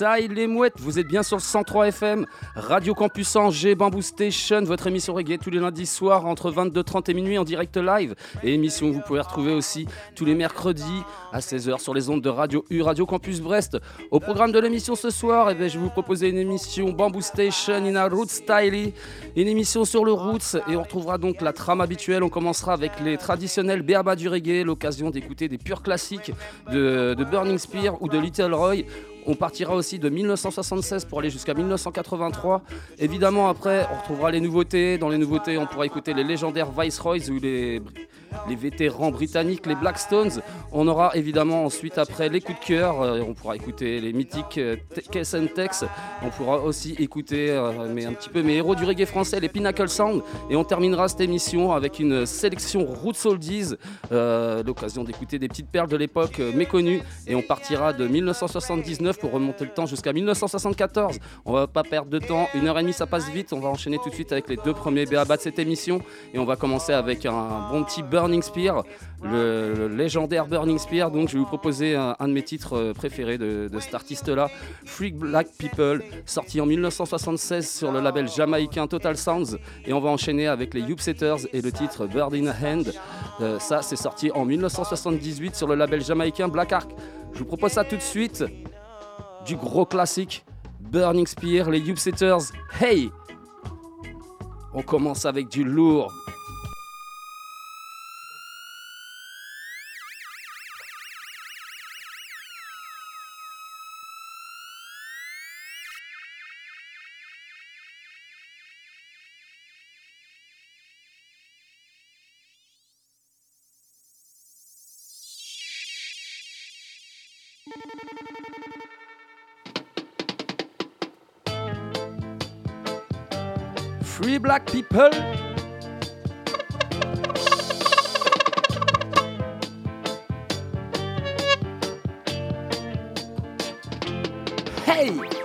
Les mouettes, vous êtes bien sur le 103 FM, Radio Campus Angers, Bamboo Station, votre émission reggae tous les lundis soirs entre 22h30 et minuit en direct live. Et émission que vous pouvez retrouver aussi tous les mercredis à 16h sur les ondes de Radio U, Radio Campus Brest. Au programme de l'émission ce soir, eh bien, je vais vous proposer une émission Bamboo Station in a Roots Style, une émission sur le Roots et on retrouvera donc la trame habituelle. On commencera avec les traditionnels béaba du reggae, l'occasion d'écouter des purs classiques de, de Burning Spear ou de Little Roy. On partira aussi de 1976 pour aller jusqu'à 1983. Évidemment, après, on retrouvera les nouveautés. Dans les nouveautés, on pourra écouter les légendaires Viceroys ou les, les vétérans britanniques, les Blackstones. On aura évidemment ensuite, après, les coups de cœur. Euh, on pourra écouter les mythiques euh, Tex. On pourra aussi écouter euh, mais un petit peu mes héros du reggae français, les Pinnacle Sound. Et on terminera cette émission avec une sélection Roots Oldies. Euh, L'occasion d'écouter des petites perles de l'époque méconnues. Et on partira de 1979 pour remonter le temps jusqu'à 1974. On va pas perdre de temps. Une heure et demie, ça passe vite. On va enchaîner tout de suite avec les deux premiers BABA de cette émission. Et on va commencer avec un bon petit Burning Spear, le, légendaire Burning Spear. Donc je vais vous proposer un, de mes titres euh, préférés de, de cet artiste-là, Freak Black People, sorti en 1976 sur le label jamaïcain Total Sounds. Et on va enchaîner avec les Setters et le titre Bird in a Hand. Euh, ça, c'est sorti en 1978 sur le label jamaïcain Black Ark. Je vous propose ça tout de suite. Du gros classique, Burning Spear, les Setters. Hey! On commence avec du lourd. Black people. Hey!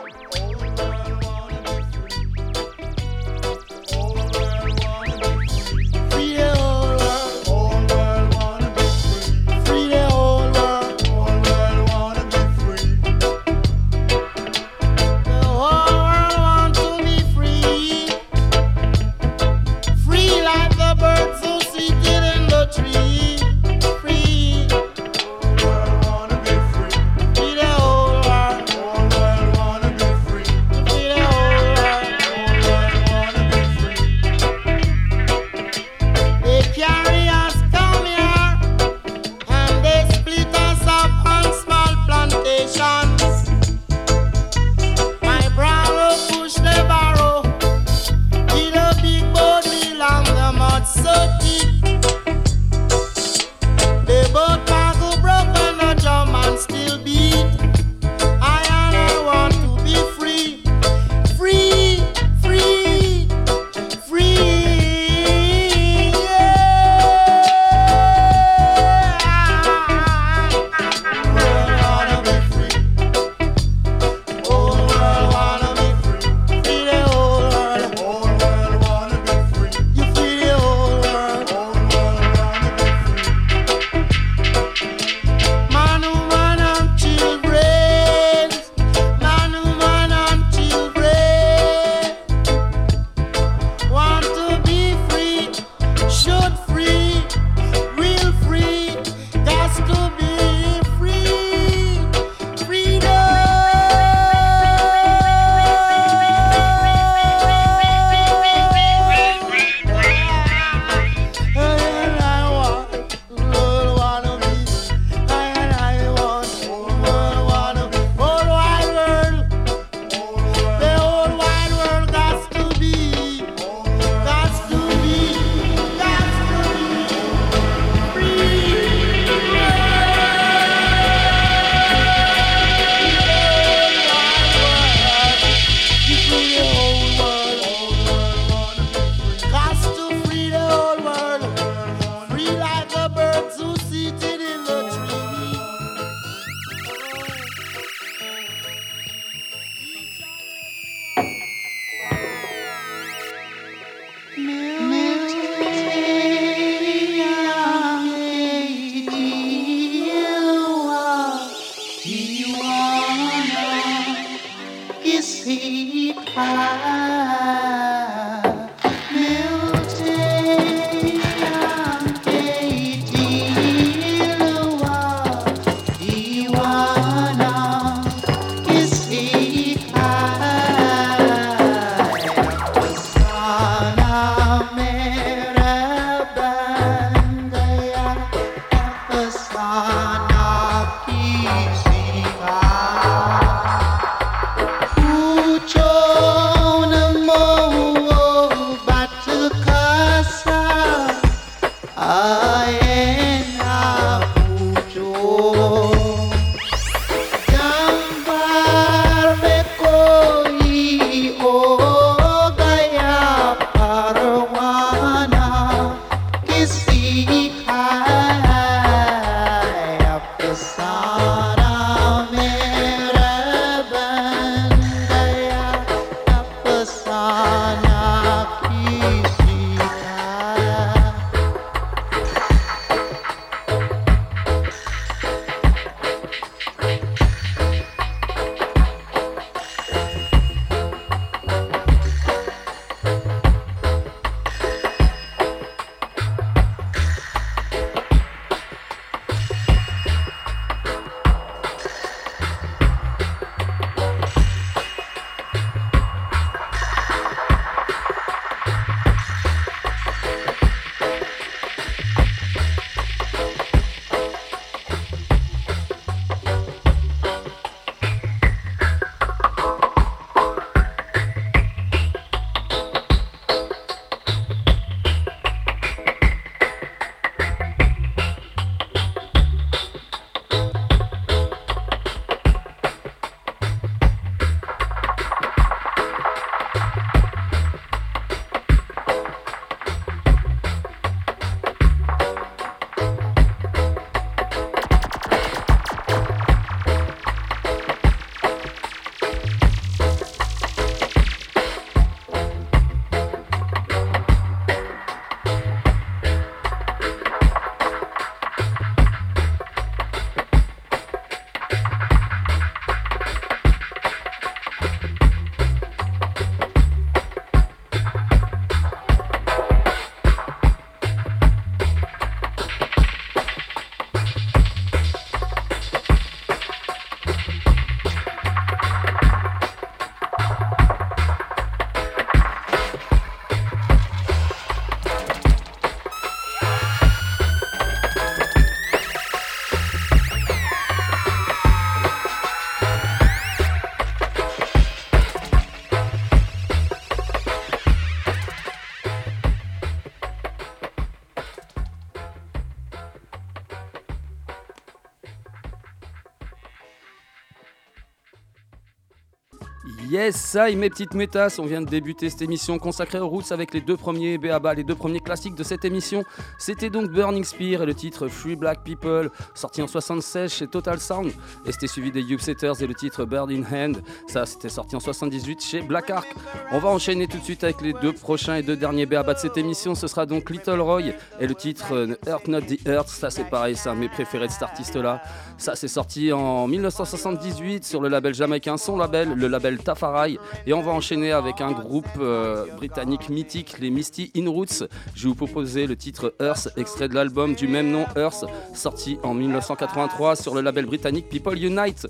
Yes, ça y mes petites métas, on vient de débuter cette émission consacrée aux roots avec les deux premiers BABA, les deux premiers classiques de cette émission. C'était donc Burning Spear et le titre Free Black People, sorti en 76 chez Total Sound. Et c'était suivi des Setters et le titre Bird in Hand, ça c'était sorti en 78 chez Black Ark. On va enchaîner tout de suite avec les deux prochains et deux derniers BABA de cette émission. Ce sera donc Little Roy et le titre euh, Earth Not the Earth, ça c'est pareil, c'est un mes préférés de cet artiste là. Ça c'est sorti en 1978 sur le label jamaïcain, son label, le label Tafa et on va enchaîner avec un groupe euh, britannique mythique, les Misty In Roots. Je vais vous proposer le titre Earth, extrait de l'album du même nom, Earth, sorti en 1983 sur le label britannique People Unite.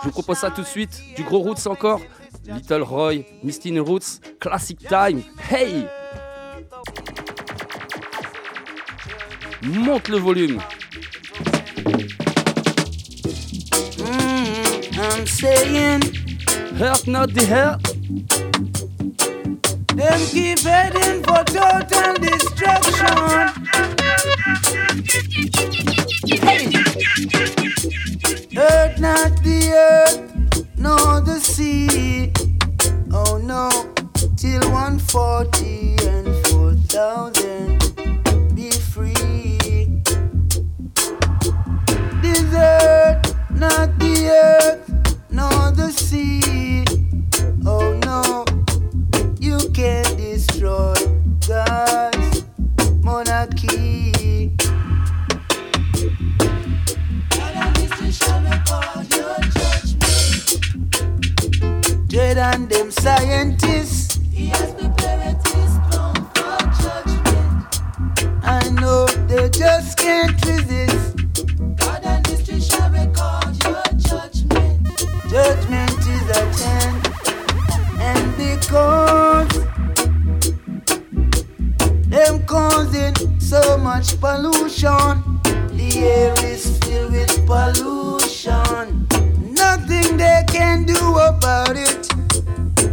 Je vous propose ça tout de suite, du gros Roots encore. Little Roy, Misty In Roots, Classic Time. Hey! Monte le volume. Mm, Hurt not the hurt. Them keep heading for total destruction. Hey. Hurt not the earth, nor the sea. Oh no, till 140 and 4,000 be free. Desert, not the earth Oh no, you can't destroy God's monarchy. Dread and them scientists. He has prepared his throne for judgment. I know they just can't resist. God and history shall record your judgment. Judge much pollution. The air is filled with pollution. Nothing they can do about it.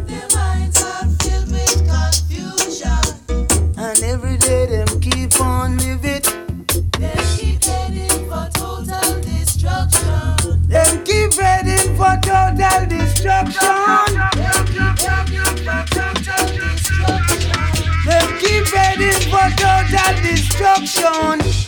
Their minds are filled with confusion. And every day them keep on living. They keep heading for total destruction. Them keep heading for total destruction. destruction.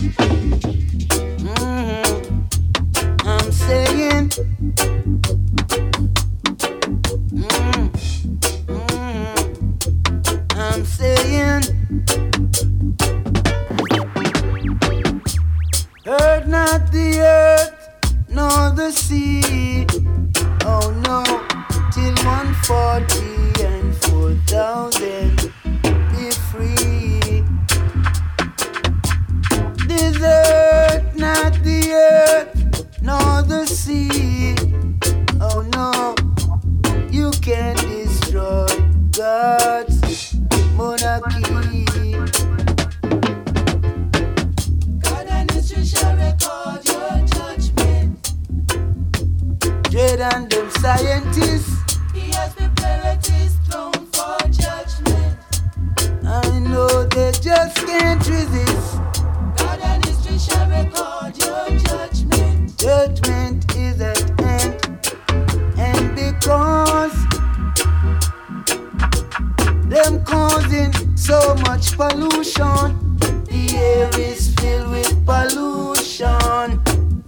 pollution. The air is filled with pollution.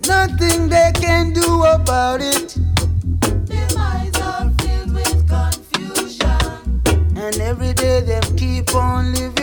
Nothing they can do about it. Their minds are filled with confusion. And every day they keep on living.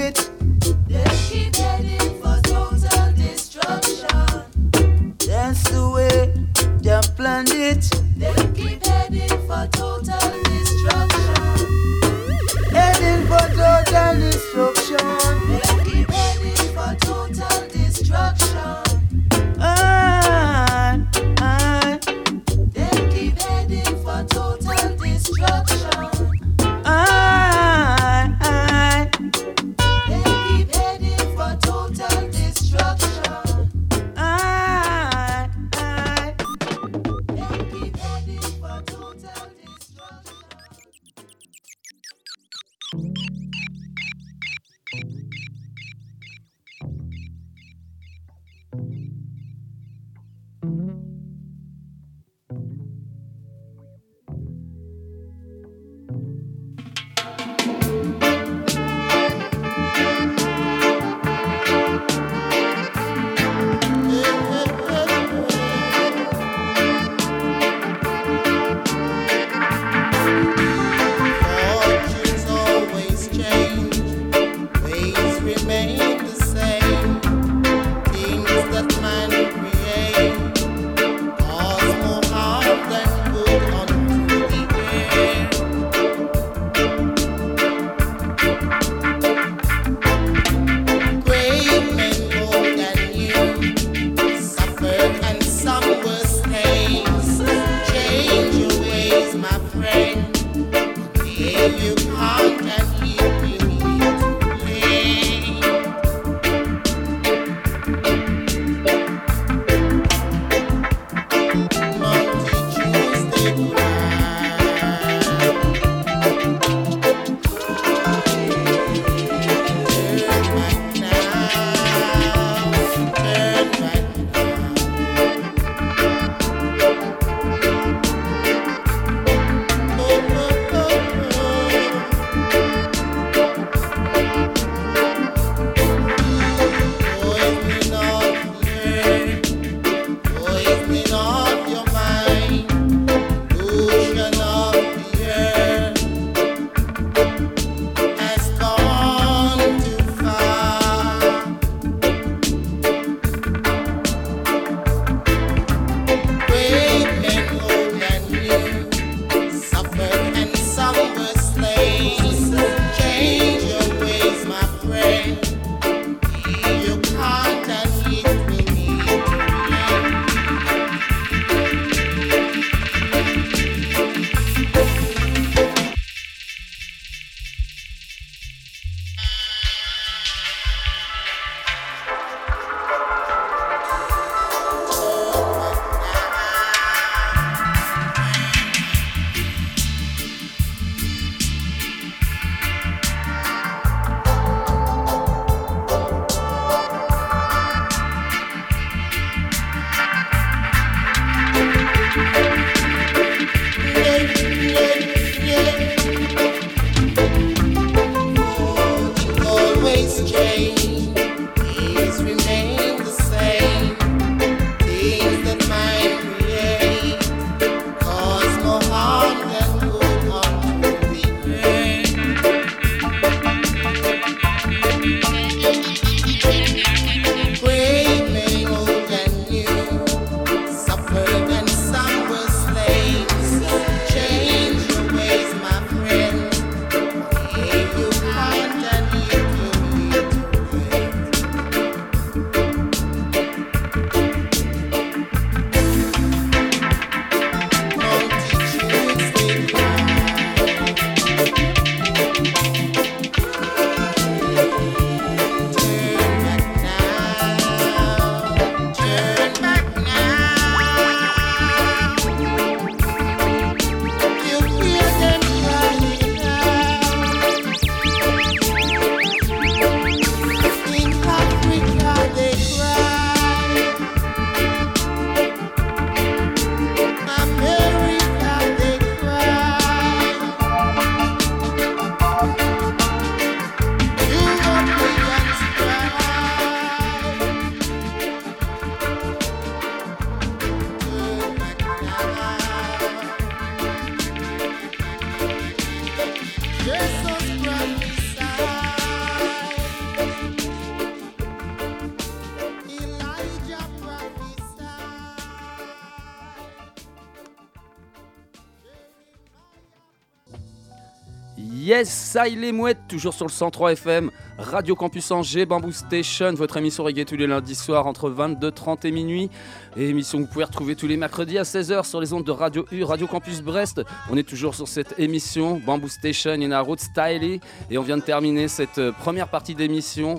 Ça il est mouette, toujours sur le 103 FM, Radio Campus Angers, Bamboo Station, votre émission reggae tous les lundis soirs entre 22h30 et minuit. Et émission que vous pouvez retrouver tous les mercredis à 16h sur les ondes de Radio U, Radio Campus Brest. On est toujours sur cette émission, Bamboo Station in Road Style. Et on vient de terminer cette euh, première partie d'émission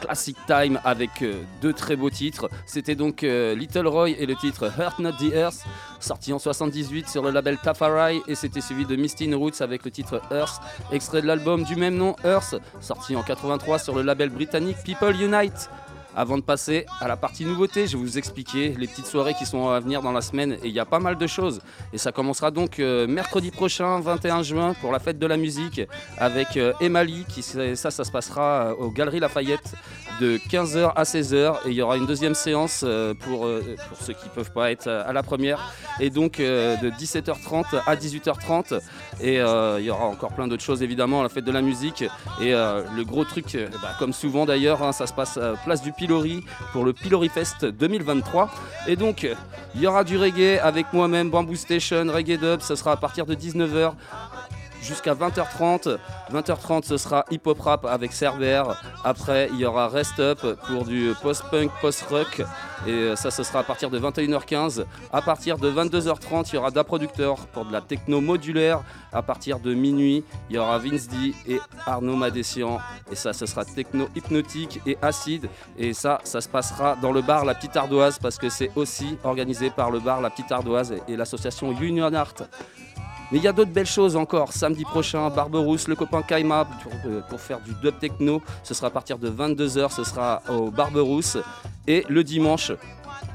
Classic Time avec euh, deux très beaux titres. C'était donc euh, Little Roy et le titre Hurt Not the Earth, sorti en 78 sur le label Tafari, et c'était suivi de Misty Roots avec le titre Earth, extrait de l'album du même nom Earth, sorti en 83 sur le label britannique People Unite. Avant de passer à la partie nouveauté, je vais vous expliquer les petites soirées qui sont à venir dans la semaine et il y a pas mal de choses. Et ça commencera donc euh, mercredi prochain, 21 juin, pour la fête de la musique avec euh, Emali. Qui, ça, ça se passera euh, aux Galeries Lafayette de 15h à 16h. Et il y aura une deuxième séance euh, pour, euh, pour ceux qui ne peuvent pas être à la première. Et donc euh, de 17h30 à 18h30. Et euh, il y aura encore plein d'autres choses évidemment la fête de la musique. Et euh, le gros truc, euh, bah, comme souvent d'ailleurs, hein, ça se passe place du Pilori pour le Pilori Fest 2023. Et donc euh, il y aura du reggae avec moi-même, Bamboo Station, Reggae Dub. Ça sera à partir de 19h jusqu'à 20h30. 20h30, ce sera hip hop rap avec Cerber. Après, il y aura Rest Up pour du post-punk, post-rock. Et euh, ça, ce sera à partir de 21h15. À partir de 22h30, il y aura Da Producteur pour de la techno modulaire. À partir de minuit, il y aura Vince et Arnaud Madessian. Et ça, ce sera techno hypnotique et acide. Et ça, ça se passera dans le bar La Petite Ardoise parce que c'est aussi organisé par le bar La Petite Ardoise et l'association Union Art. Mais il y a d'autres belles choses encore. Samedi prochain, Barberousse, le copain Kaima pour, euh, faire du dub techno. Ce sera à partir de 22h, ce sera au Barberousse. Et le dimanche,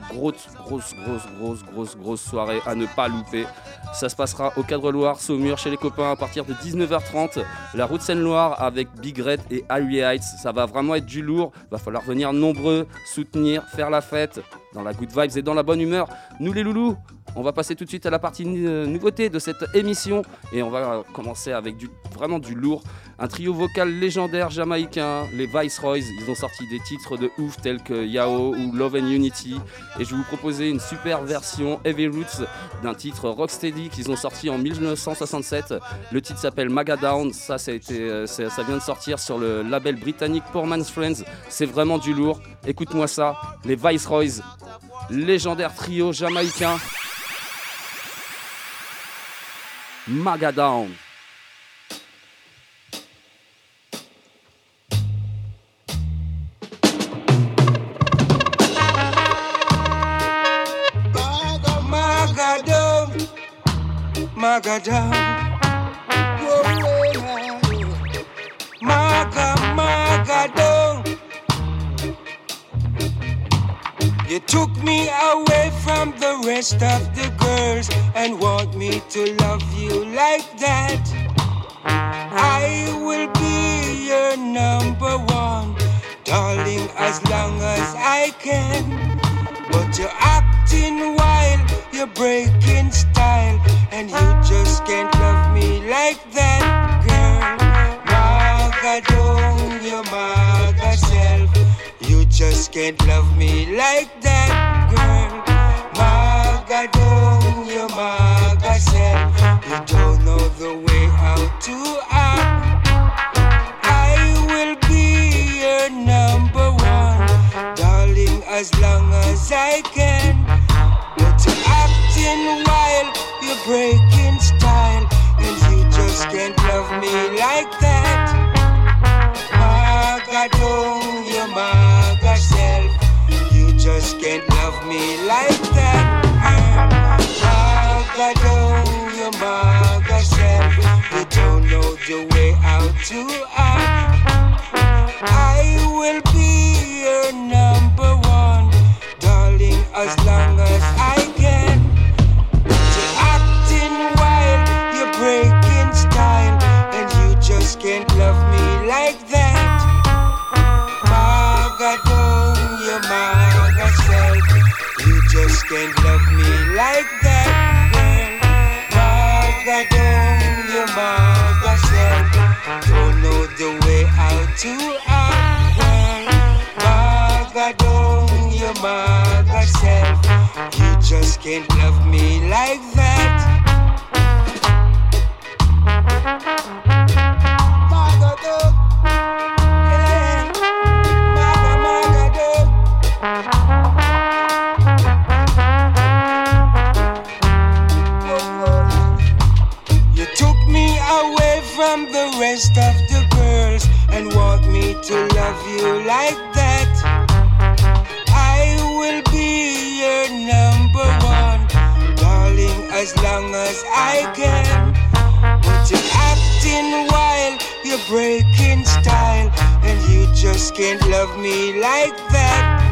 grosse, grosse, grosse, grosse, grosse, grosse soirée à ne pas louper. Ça se passera au Cadre Loire, Saumur, chez les copains à partir de 19h30. La route Seine-Loire avec Big Red et Harry Heights. Ça va vraiment être du lourd. Va falloir venir nombreux, soutenir, faire la fête dans la good vibes et dans la bonne humeur. Nous les loulous, on va passer tout de suite à la partie euh, nouveauté de cette émission et on va euh, commencer avec vraiment du lourd. Un trio vocal légendaire jamaïcain, les Viceroys. Ils ont sorti des titres de ouf tels que Yao ou Love and Unity. Et je vais vous proposer une super version Heavy Roots d'un titre Rocksteady qu'ils ont sorti en 1967. Le titre s'appelle Magadown. Ça, ça, a été, euh, ça vient de sortir sur le label britannique Poor Man's Friends. C'est vraiment du lourd. Écoute-moi ça. Les Viceroys, légendaire trio jamaïcain. Magadown. Magadam, Maga, Magadam. You took me away from the rest of the girls and want me to love you like that. I will be your number one, darling, as long as I can. But you're acting wild, you're breaking style, and you just can't love me like that, girl. Maga don't your maga self. You just can't love me like that, girl. Maga don't your maga self. You don't know the way how to act. I will be your number one, darling, as long as I can. But acting wild, breaking style, and you just can't love me like that. Maga don't your maga self, you just can't love me like that. Maga don't your maga self, you don't know the way how to act. I will to your you just can't love me like that. Breaking style, and you just can't love me like that,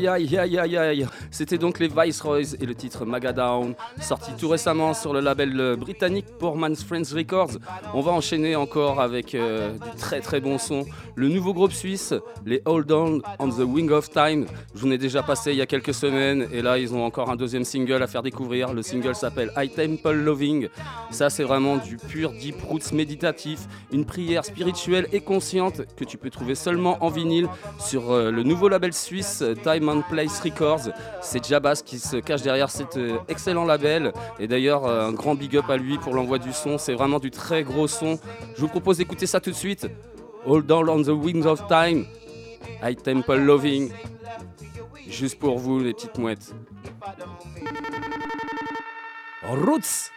ja, ja, ja, ja, ja. C'était donc les Viceroys et le titre Magadown, sorti tout récemment sur le label euh, britannique Poorman's Friends Records. On va enchaîner encore avec euh, du très très bon son. Le nouveau groupe suisse, les Hold On on the Wing of Time. Je vous en ai déjà passé il y a quelques semaines et là ils ont encore un deuxième single à faire découvrir. Le single s'appelle I Temple Loving. Ça c'est vraiment du pur deep roots méditatif, une prière spirituelle et consciente que tu peux trouver seulement en vinyle sur euh, le nouveau label suisse Time and Place Records. C'est Jabas qui se cache derrière cet euh, excellent label. Et d'ailleurs, euh, un grand big up à lui pour l'envoi du son. C'est vraiment du très gros son. Je vous propose d'écouter ça tout de suite. Hold on on the wings of time. I Temple Loving. Juste pour vous, les petites mouettes. Roots!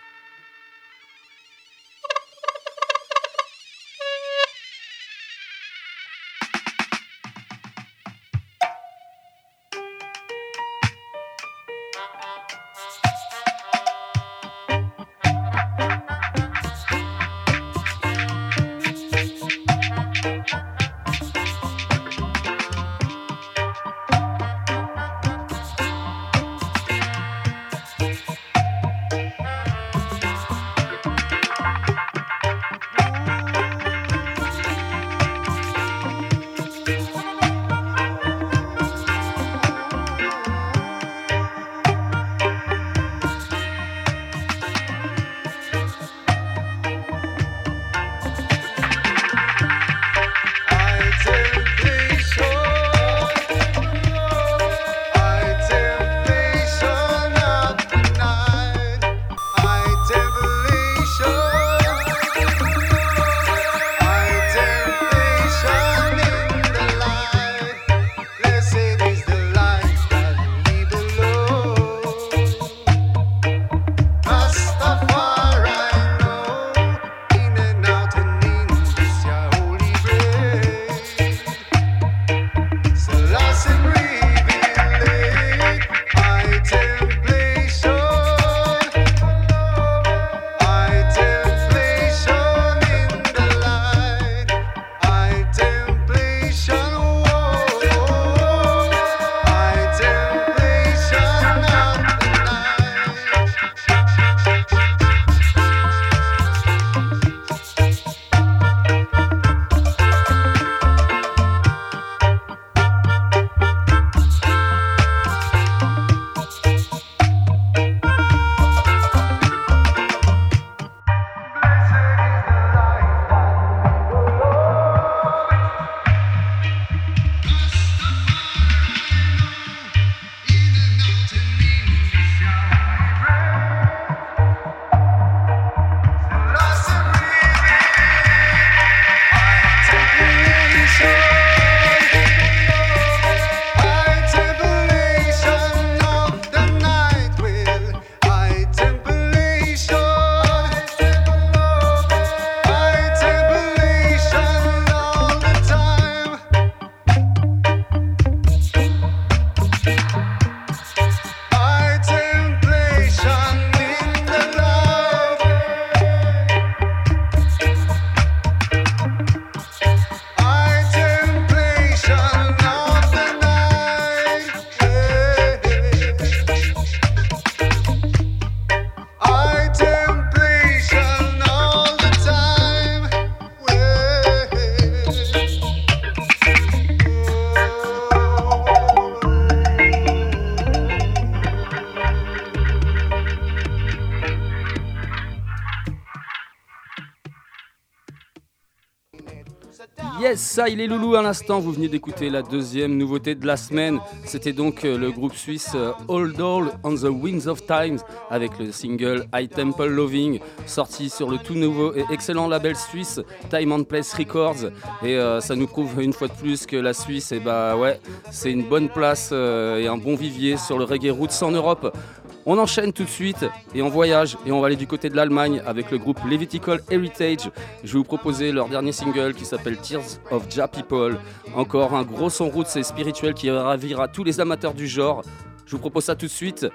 Ça, il est loulou à l'instant. Vous venez d'écouter la deuxième nouveauté de la semaine. C'était donc euh, le groupe suisse euh, Old All on the Wings of Times avec le single I Temple Loving, sorti sur le tout nouveau et excellent label suisse Time and Place Records. Et euh, ça nous prouve une fois de plus que la Suisse, et eh bah ouais, c'est une bonne place et un bon vivier sur le reggae roots en Europe. On enchaîne tout de suite et on voyage et on va aller du côté de l'Allemagne avec le groupe Levitical Heritage. Je vais vous proposer leur dernier single qui s'appelle Tears of Ja People. Encore un gros son roots et spirituel qui ravira tous les amateurs du genre. Je vous propose ça tout de suite.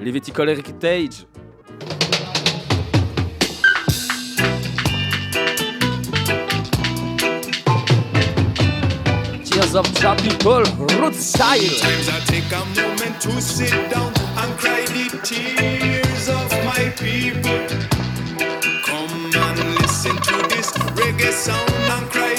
Levitical Heritage. Tears of People, root style. Sometimes I take a moment to sit down and cry the tears of my people. Come and listen to this reggae sound and cry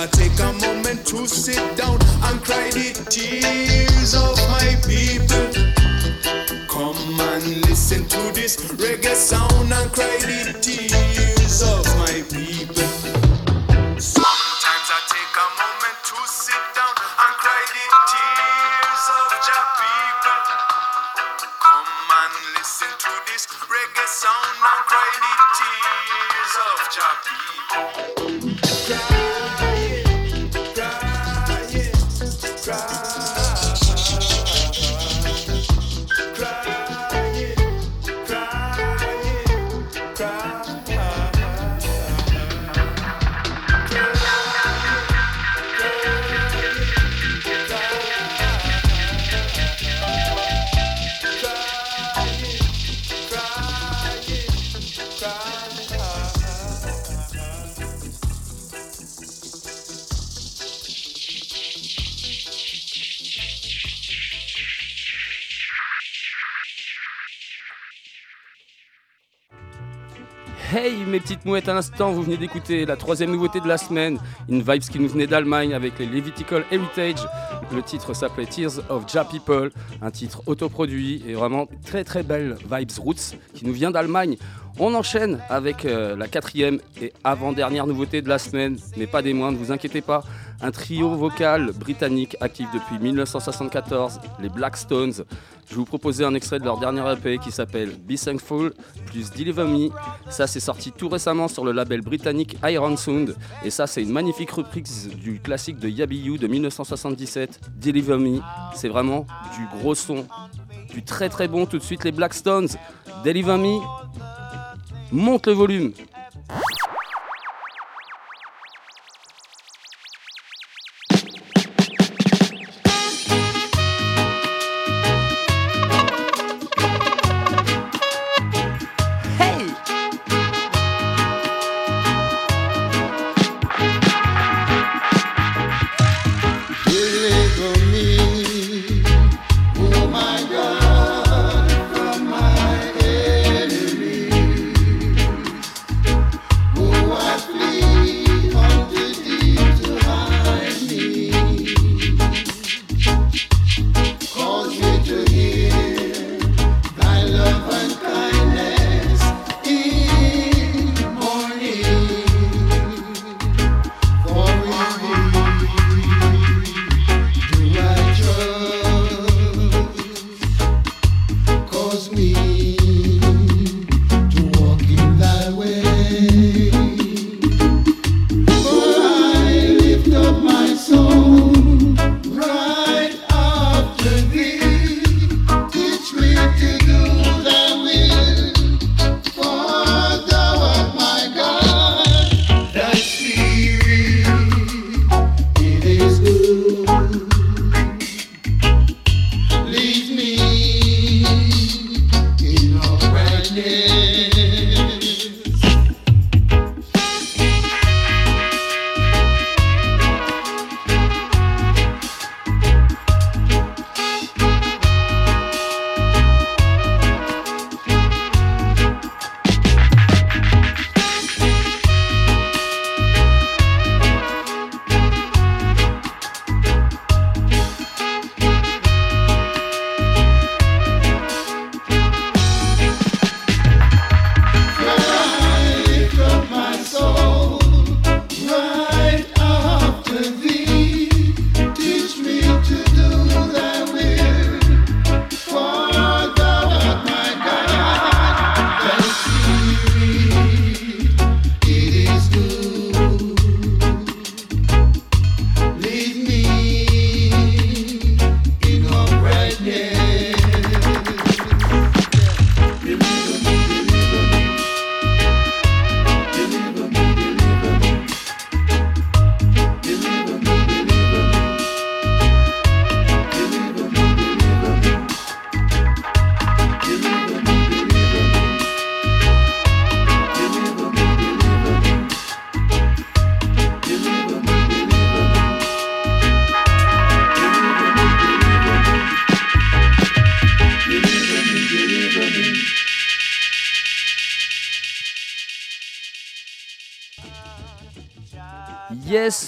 I take a moment to sit down and cry the tears of my people. Come and listen to this reggae sound and cry the tears À l'instant, vous venez d'écouter la troisième nouveauté de la semaine, une vibes qui nous venait d'Allemagne avec les Levitical Heritage. Le titre s'appelait Tears of Ja People, un titre autoproduit et vraiment très très belle vibes roots qui nous vient d'Allemagne. On enchaîne avec euh, la quatrième et avant-dernière nouveauté de la semaine, mais pas des moindres, vous inquiétez pas. Un trio vocal britannique actif depuis 1974, les Blackstones. Je vais vous proposer un extrait de leur dernier EP qui s'appelle Be Thankful plus Deliver Me. Ça, c'est sorti tout récemment sur le label britannique Iron Sound. Et ça, c'est une magnifique reprise du classique de Yabi You de 1977, Deliver Me. C'est vraiment du gros son, du très très bon. Tout de suite, les Blackstones, Deliver Me. Monte le volume.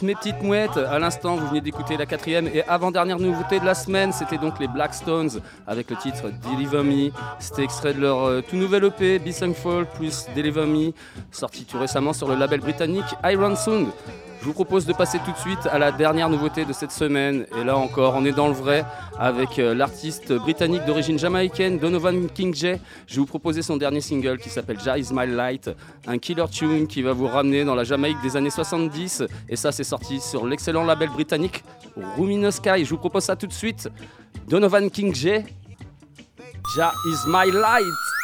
Mes petites mouettes, à l'instant vous venez d'écouter la quatrième et avant-dernière nouveauté de la semaine, c'était donc les Blackstones avec le titre Deliver Me. C'était extrait de leur euh, tout nouvel EP, Be Fall plus Deliver Me, sorti tout récemment sur le label britannique Iron Sound. Je vous propose de passer tout de suite à la dernière nouveauté de cette semaine. Et là encore, on est dans le vrai avec euh, l'artiste britannique d'origine jamaïcaine Donovan King J. Je vais vous proposer son dernier single qui s'appelle Ja Is My Light, un killer tune qui va vous ramener dans la Jamaïque des années 70. Et ça, c'est sorti sur l'excellent label britannique Rumino Sky. Je vous propose ça tout de suite. Donovan King J. Ja Is My Light.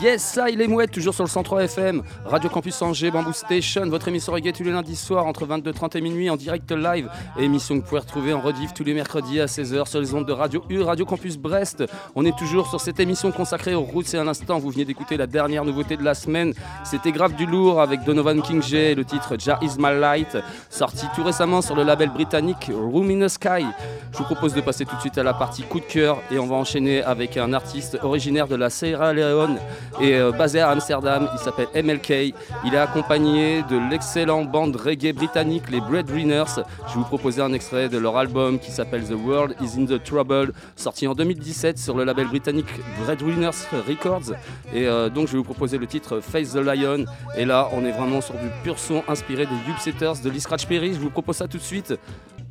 Yes, ça, il est mouette, toujours sur le 103 FM, Radio Campus Angers, Bamboo Station, votre émission reggae tous les lundis soirs entre 22h30 et minuit en direct live. Émission que vous pouvez retrouver en rediff tous les mercredis à 16h sur les ondes de Radio U, Radio Campus Brest. On est toujours sur cette émission consacrée aux routes et à l'instant, vous venez d'écouter la dernière nouveauté de la semaine. C'était grave du lourd avec Donovan King J, le titre Ja Is My Light, sorti tout récemment sur le label britannique Room in the Sky. Je vous propose de passer tout de suite à la partie coup de cœur et on va enchaîner avec un artiste originaire de la Sierra Leone et euh, basé à Amsterdam. Il s'appelle MLK. Il est accompagné de l'excellent bande reggae britannique, les Breadwinners. Je vais vous proposer un extrait de leur album qui s'appelle The World Is in the Trouble, sorti en 2017 sur le label britannique Breadwinners Records. Et euh, donc je vais vous proposer le titre Face the Lion. Et là, on est vraiment sur du pur son inspiré des Setters de Lee Scratch Perry. Je vous propose ça tout de suite.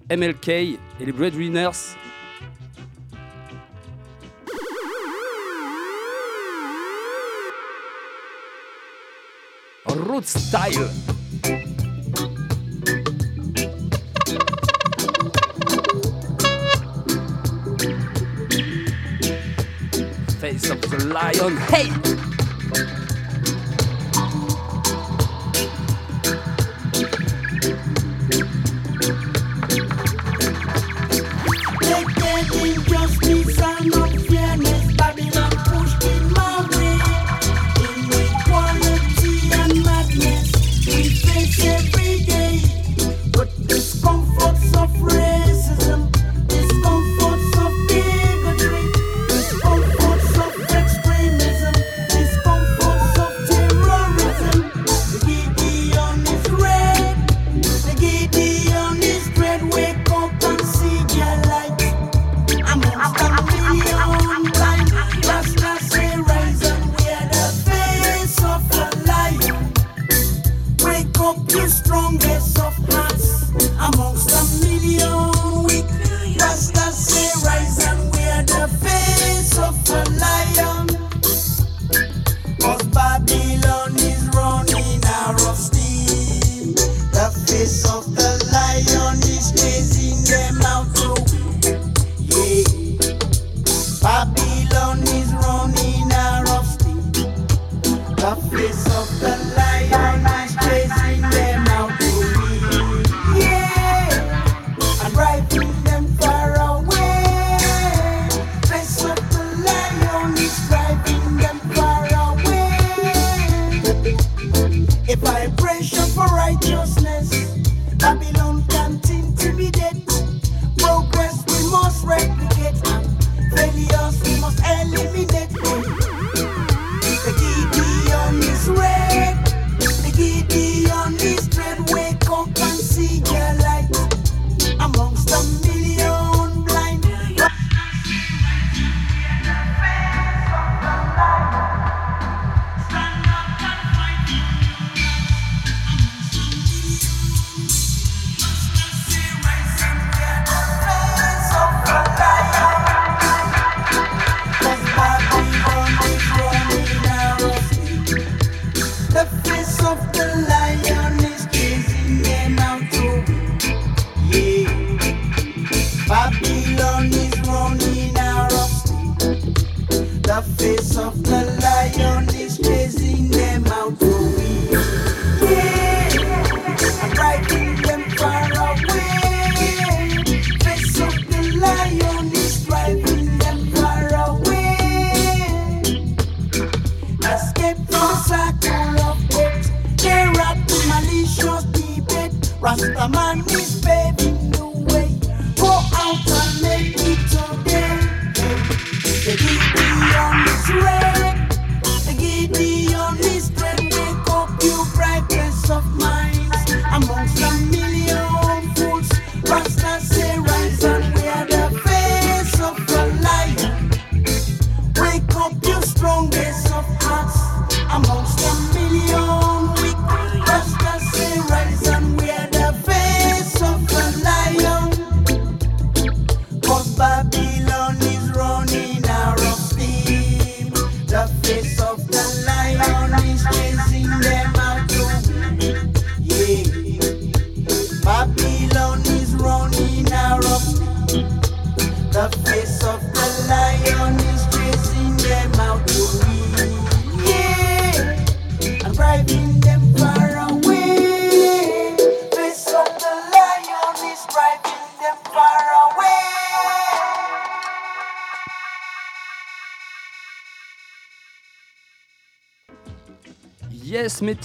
MLK et les Breadwinners Root Style. Face of the lion. Hey! They get injustice and unfairness. Discomforts of face of the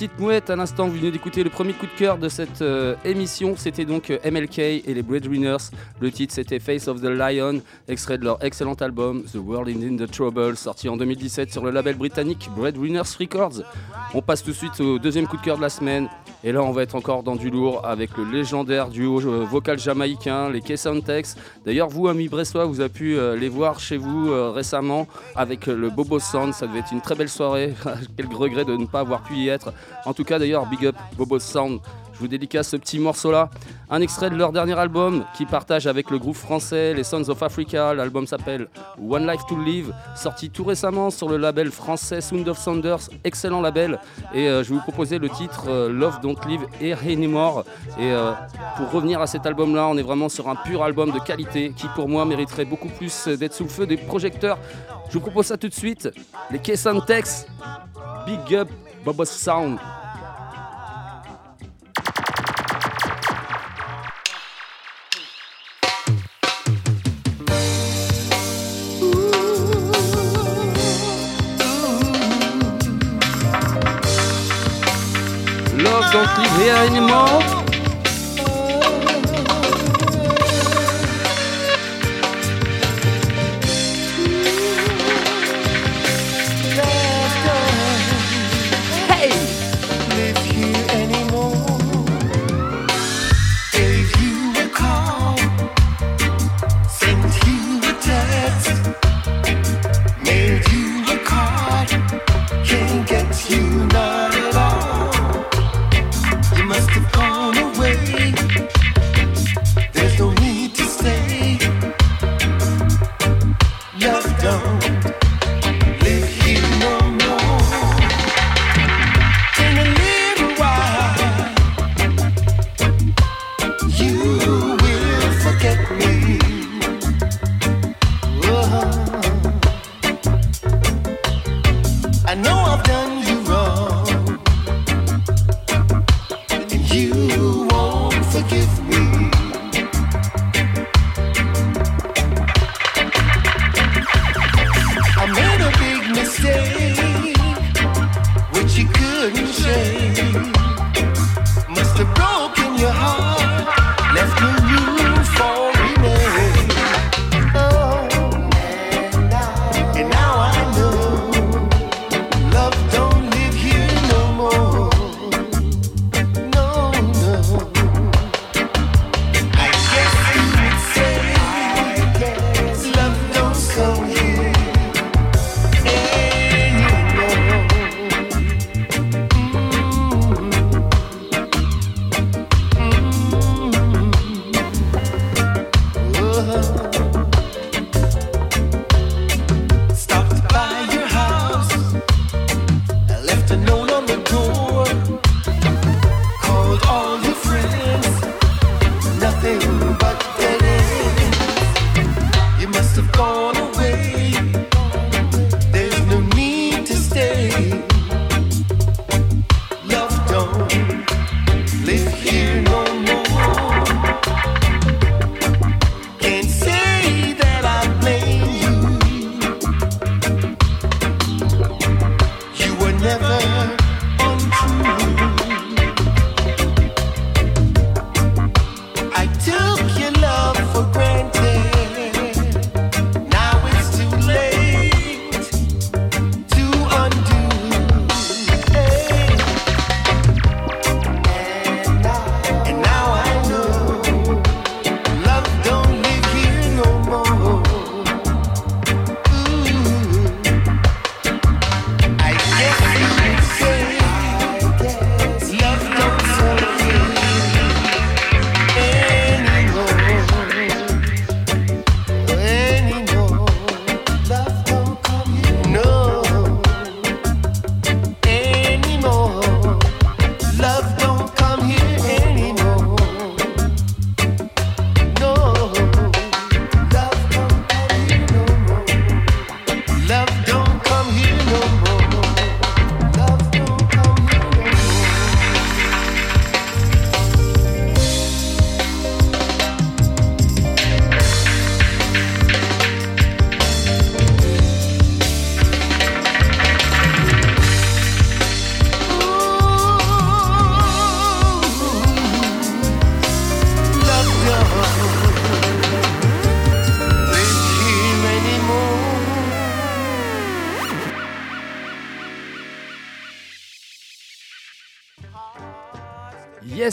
Petites mouettes, à l'instant, vous venez d'écouter le premier coup de cœur de cette euh, émission. C'était donc euh, MLK et les Breadwinners. Le titre, c'était Face of the Lion, extrait de leur excellent album The World is in the Trouble, sorti en 2017 sur le label britannique Breadwinners Records. On passe tout de suite au deuxième coup de cœur de la semaine. Et là, on va être encore dans du lourd avec le légendaire duo euh, vocal jamaïcain, les K-Soundtex. D'ailleurs, vous, amis bressois, vous avez pu euh, les voir chez vous euh, récemment avec le Bobo Sound. Ça devait être une très belle soirée. Quel regret de ne pas avoir pu y être. En tout cas, d'ailleurs, big up Bobo Sound. Vous dédicace ce petit morceau-là. Un extrait de leur dernier album qui partage avec le groupe français les Sons of Africa. L'album s'appelle One Life to Live, sorti tout récemment sur le label français Sound of Sounders, excellent label. Et euh, je vais vous proposer le titre euh, Love Don't Live Here Anymore. Et euh, pour revenir à cet album-là, on est vraiment sur un pur album de qualité qui, pour moi, mériterait beaucoup plus d'être sous le feu des projecteurs. Je vous propose ça tout de suite. Les Kessan Tex, Big Up Bobo Sound. Don't live here anymore.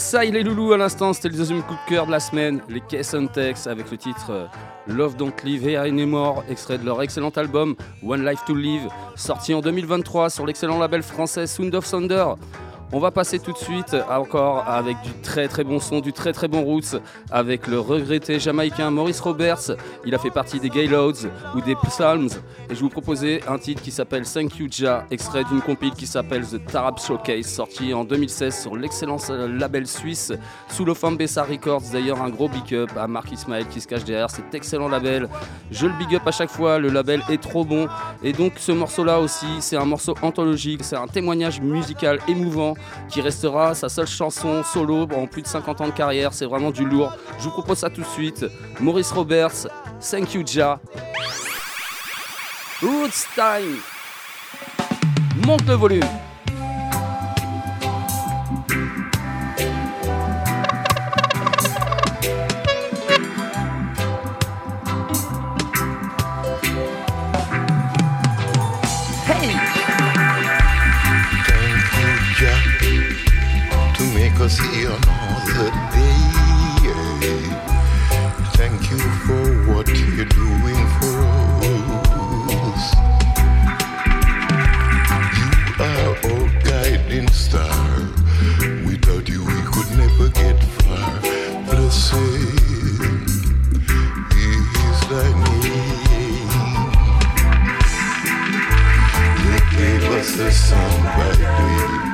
Ça, il est loulou à l'instant. C'était le deuxième coup de cœur de la semaine. Les Case Tex avec le titre euh, Love Don't Live Here Anymore, extrait de leur excellent album One Life to Live, sorti en 2023 sur l'excellent label français Sound of Thunder. On va passer tout de suite encore avec du très très bon son, du très très bon roots, avec le regretté jamaïcain Maurice Roberts. Il a fait partie des Gayloads ou des Psalms. Et je vous proposais un titre qui s'appelle Thank You Ja, extrait d'une compile qui s'appelle The Tarab Showcase, sorti en 2016 sur l'excellent label suisse sous le Fambessa Records. D'ailleurs, un gros big up à Marc Ismaël qui se cache derrière cet excellent label. Je le big up à chaque fois, le label est trop bon. Et donc, ce morceau-là aussi, c'est un morceau anthologique, c'est un témoignage musical émouvant qui restera sa seule chanson solo en plus de 50 ans de carrière. C'est vraiment du lourd. Je vous propose ça tout de suite. Maurice Roberts, Thank You Ja. Roots Time. Monte le volume. Us see another day. Thank you for what you're doing for us. You are our guiding star. Without you, we could never get far. Blessed is thy name. You gave us the sun by day,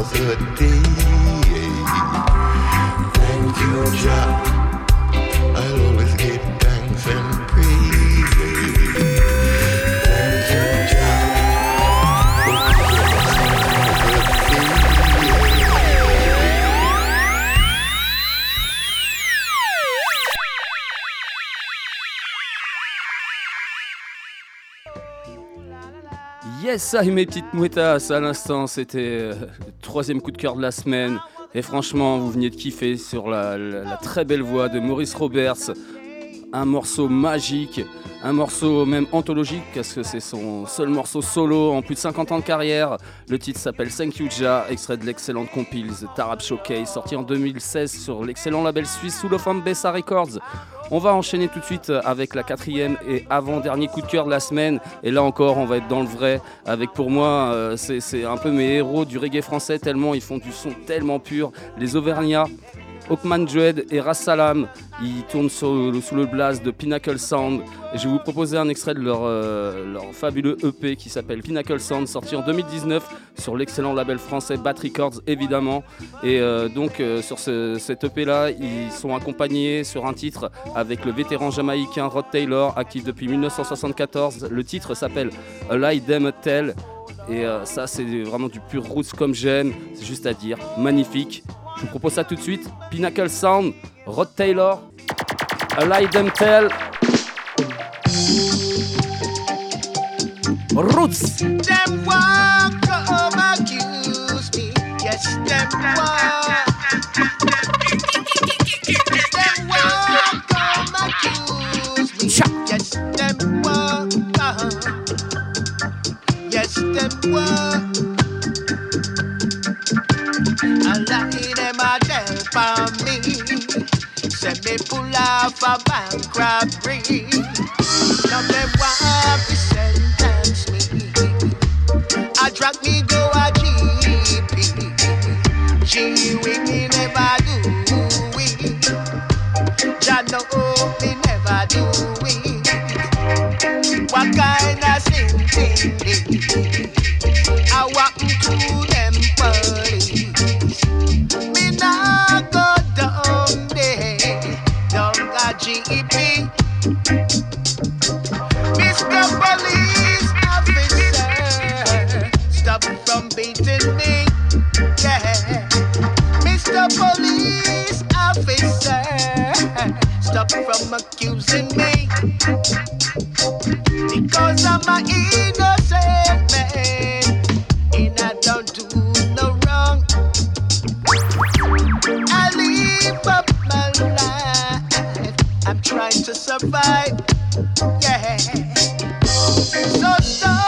another day. Thank you, Jah. Ça mes petites mouettas à l'instant, c'était euh, le troisième coup de cœur de la semaine. Et franchement, vous veniez de kiffer sur la très belle voix de Maurice Roberts. Un morceau magique, un morceau même anthologique, parce que c'est son seul morceau solo en plus de 50 ans de carrière. Le titre s'appelle Thank You Ja, extrait de l'excellente compile The Tarab Showcase, sorti en 2016 sur l'excellent label suisse Soulofan Bessa Records. On va enchaîner tout de suite avec la quatrième et avant-dernier coup de cœur de la semaine. Et là encore, on va être dans le vrai. Avec pour moi, euh, c'est un peu mes héros du reggae français, tellement ils font du son tellement pur. Les Auvergnats. Hawkman Dread et Rassalam, ils tournent sous le blast de Pinnacle Sound. Je vais vous proposer un extrait de leur, euh, fabuleux EP qui s'appelle Pinnacle Sound, sorti en 2019 sur l'excellent label français Bat Records, évidemment. Et euh, donc, euh, sur ce- cet EP-là, ils sont accompagnés sur un titre avec le vétéran jamaïcain Rod Taylor, actif depuis 1974. Le titre s'appelle A Lie Them Tell. Et ça, c'est vraiment du pur roots comme j'aime. C'est juste à dire. Magnifique. Je vous propose ça tout de suite. Pinnacle Sound, Rod Taylor, A Lie Them Tell. Roots! Them walk come accuse me. Yes, them walk. Them walk come accuse me. Yes, them walk. Yes, them walk. Say me pull off a bank robbery. Now them want to sentence me. I drag me go a GP. G we me never do it. Jah know from accusing me. Because I'm an innocent man, and I don't do no wrong. I live up my life. I'm trying to survive. Yeah. So stop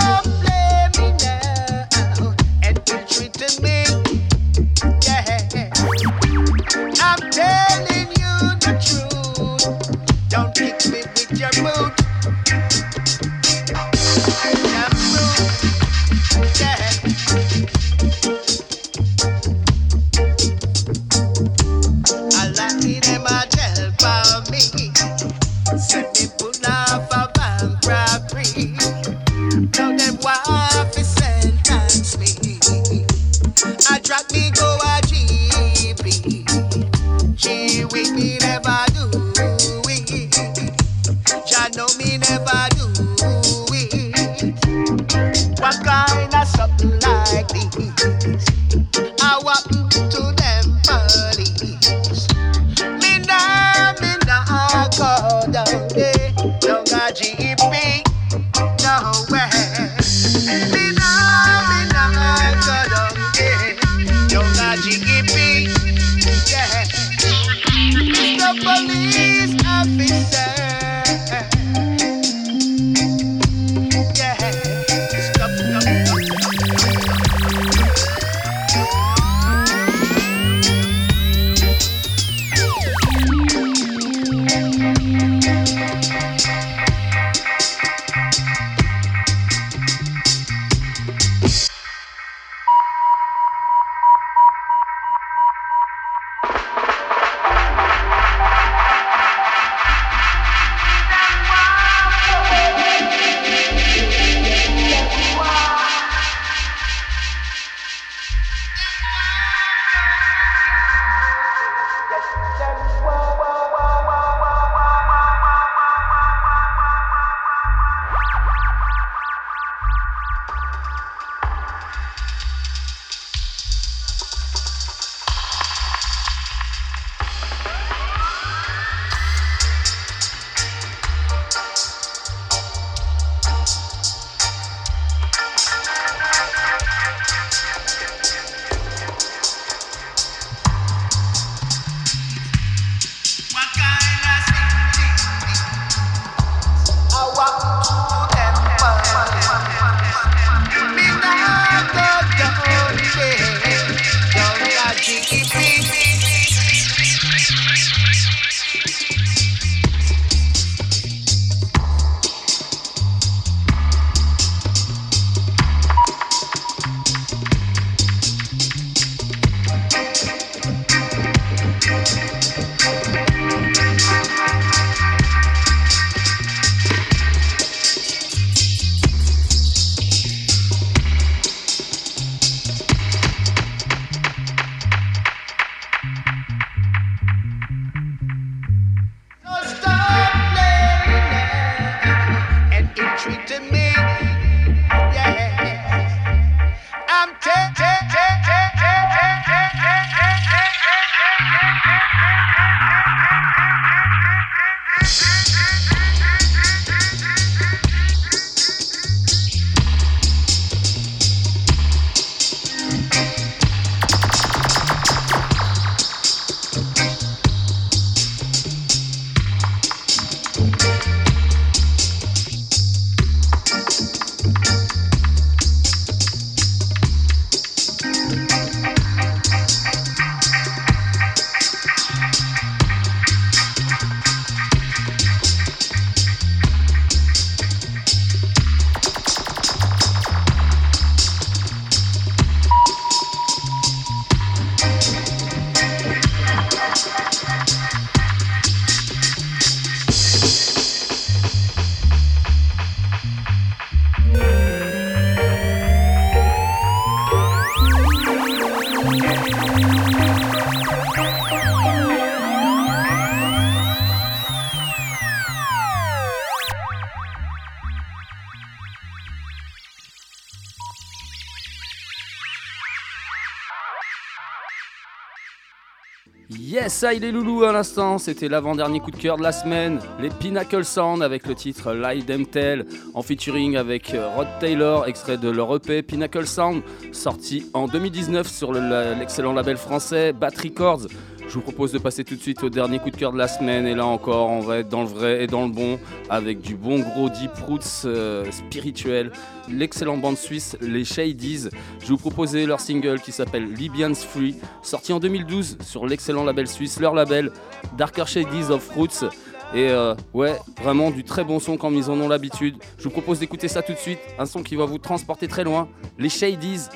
Yes, ça il est loulou à l'instant, c'était l'avant-dernier coup de cœur de la semaine, les Pinnacle Sound avec le titre Lie Them Tell, en featuring avec euh, Rod Taylor, extrait de leur EP Pinnacle Sound, sorti en 2019 sur l'excellent label français Bat Records. Je vous propose de passer tout de suite au dernier coup de cœur de la semaine, et là encore on va être dans le vrai et dans le bon, avec du bon gros deep roots euh, spirituel, l'excellent bande suisse Les Shadies. Je vous proposais leur single qui s'appelle Libyans Free, sorti en 2012 sur l'excellent label suisse, leur label Darker Shadies of Roots. Et euh, ouais, vraiment du très bon son comme ils en ont l'habitude. Je vous propose d'écouter ça tout de suite, un son qui va vous transporter très loin. Les Shadies,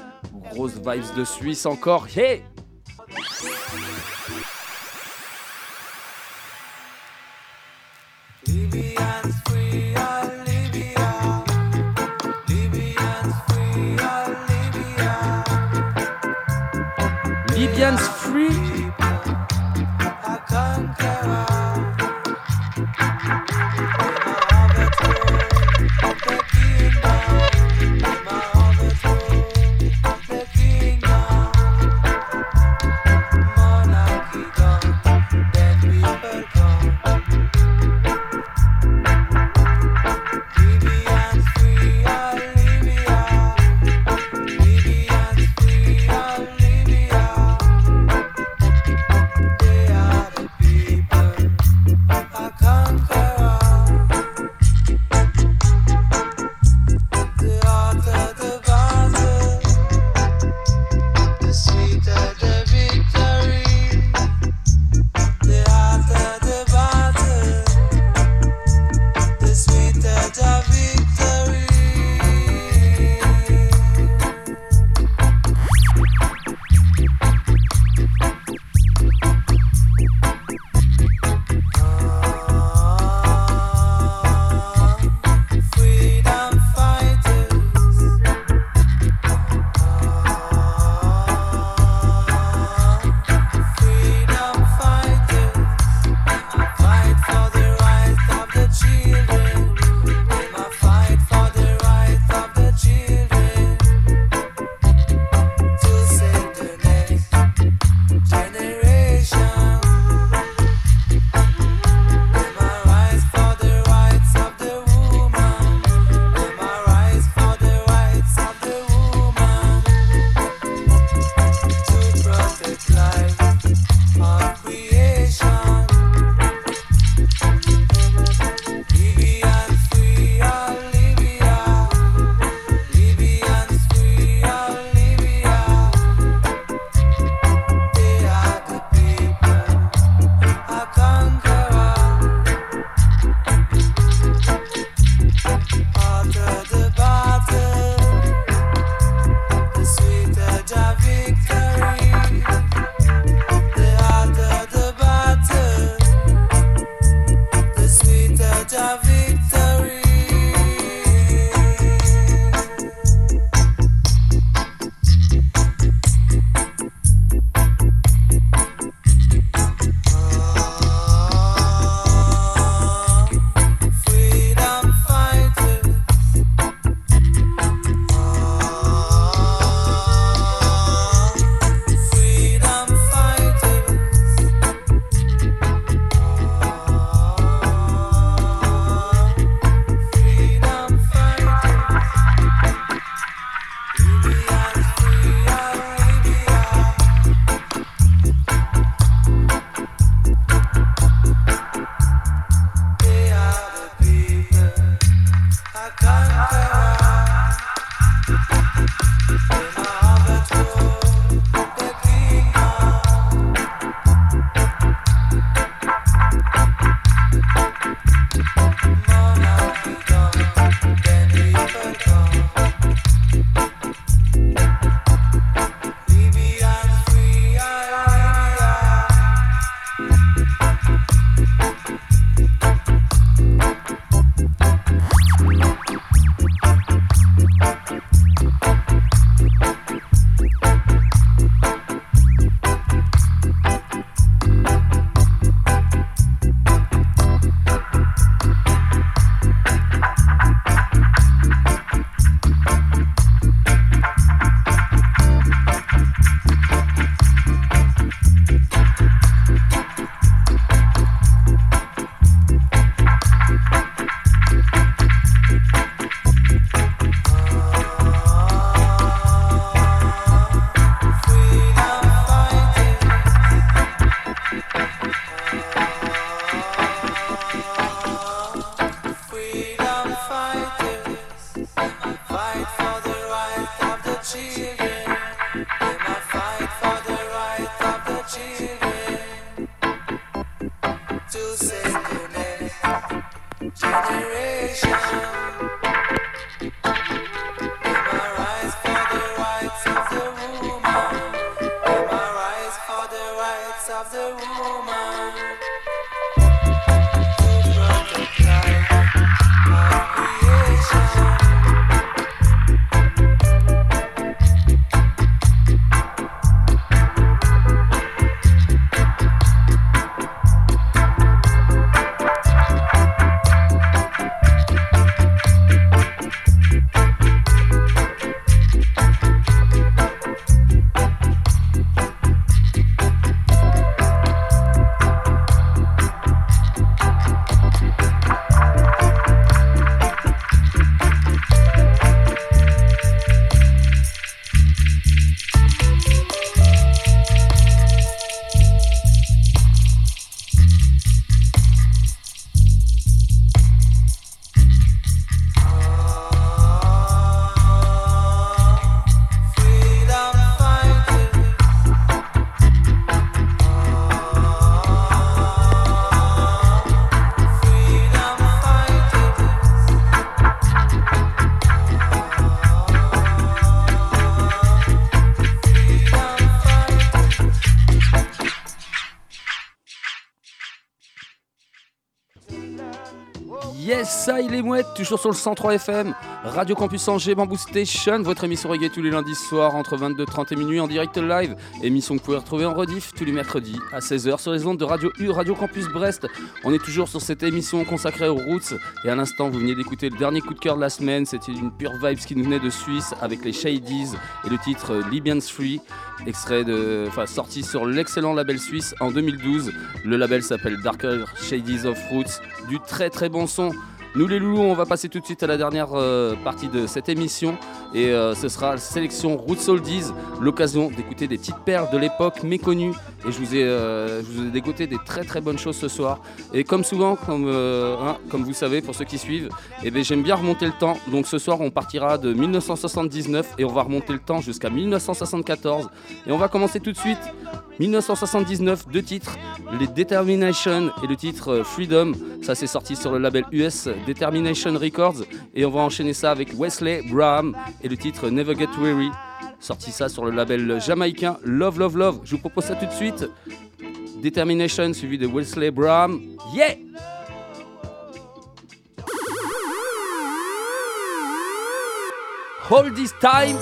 grosses vibes de Suisse encore. Hey! Libyans ça il est mouette, toujours sur le 103 FM, Radio Campus Angers, Bamboo Station, votre émission reggae tous les lundis soirs entre 22h30 et minuit en direct live, émission que vous pouvez retrouver en rediff tous les mercredis à 16h sur les ondes de Radio U, Radio Campus Brest. On est toujours sur cette émission consacrée aux roots et à l'instant vous venez d'écouter le dernier coup de cœur de la semaine, c'était une pure vibes qui nous venait de Suisse avec les Shadies et le titre euh, Libyans Free, extrait de, enfin sorti sur l'excellent label suisse en 2012. Le label s'appelle Darker Shadies of Roots, du très très bon son. Nous les loulous, on va passer tout de suite à la dernière euh, partie de cette émission. Et euh, ce sera la sélection Roots Oldies, l'occasion d'écouter des petites perles de l'époque méconnues et je vous ai, euh, dégoté des très très bonnes choses ce soir et comme souvent, comme, euh, hein, vous savez pour ceux qui suivent, eh j'aime bien remonter le temps donc ce soir on partira de 1979 et on va remonter le temps jusqu'à 1974 et on va commencer tout de suite 1979, deux titres, les Determination et le titre euh, Freedom. Ça, c'est sorti sur le label US Determination Records. Et on va enchaîner ça avec Wesley Braham et le titre Never Get Weary. Sorti ça sur le label jamaïcain Love Love Love. Je vous propose ça tout de suite. Determination suivi de Wesley Braham. Yeah! Hold this time.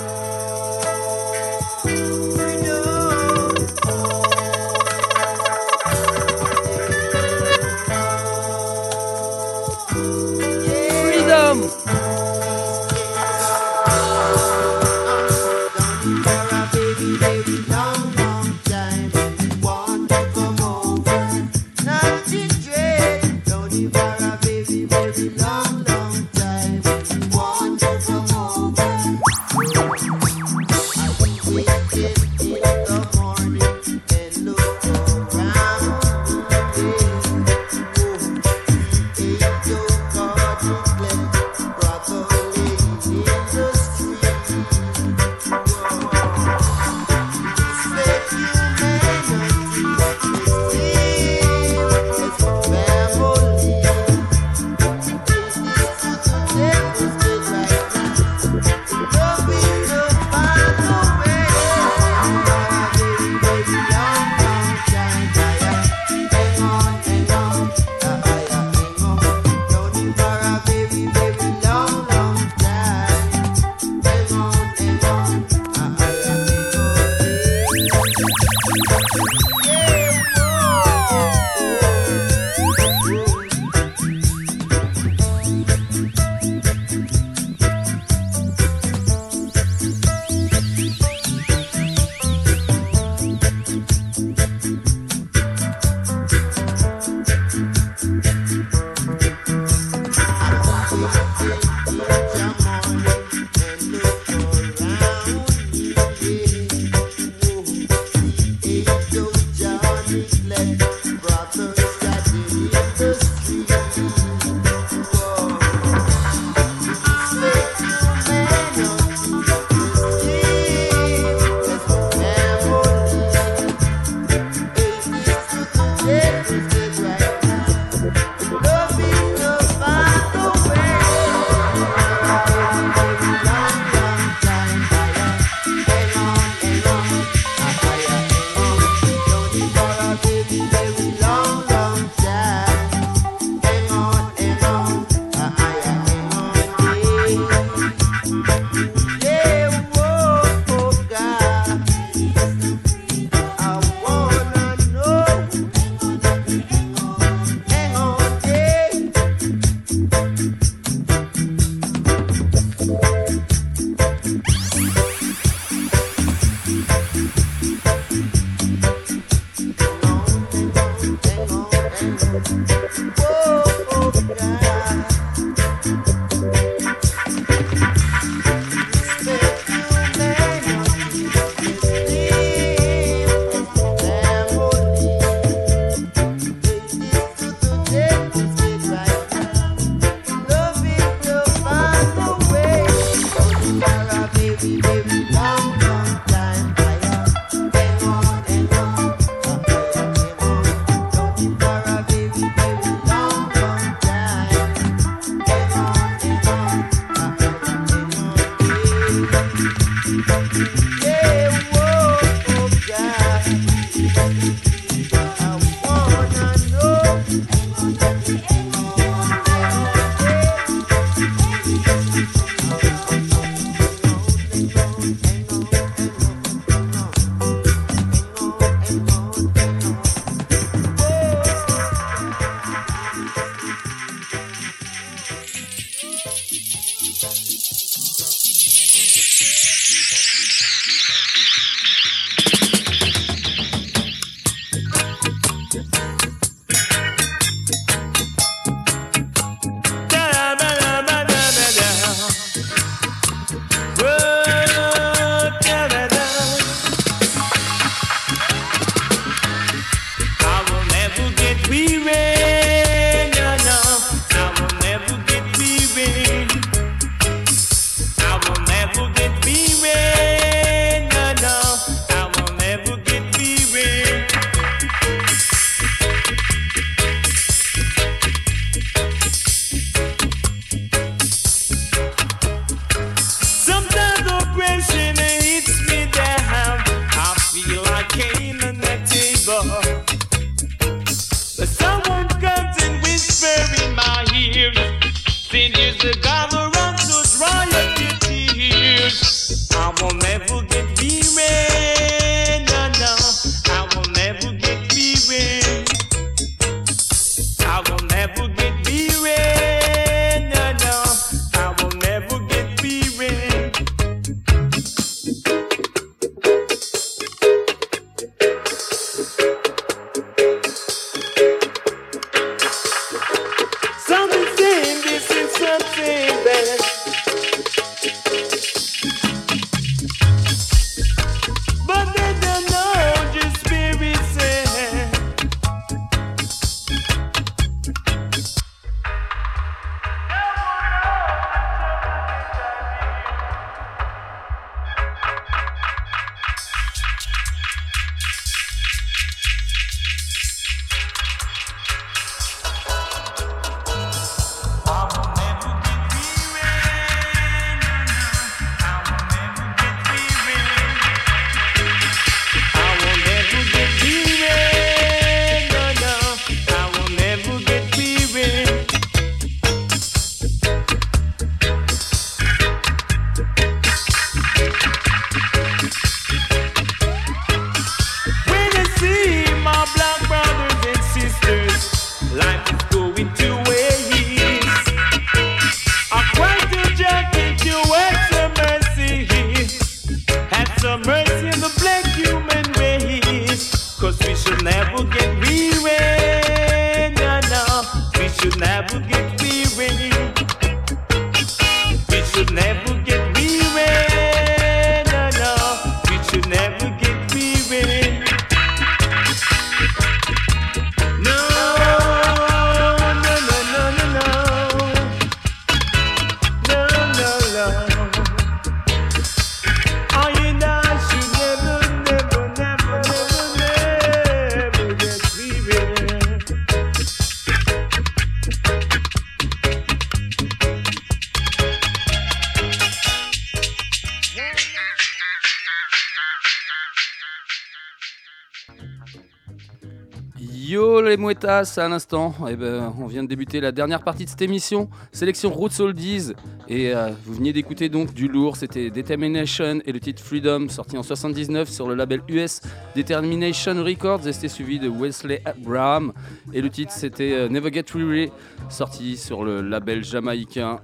À l'instant, eh ben, on vient de débuter la dernière partie de cette émission, sélection Roots Oldies, et euh, vous veniez d'écouter donc du lourd, c'était Determination et le titre Freedom sorti en 79 sur le label US Determination Records. Et c'était suivi de Wesley Abraham. Et le titre c'était euh, Never Get Weary sorti sur le label jamaïcain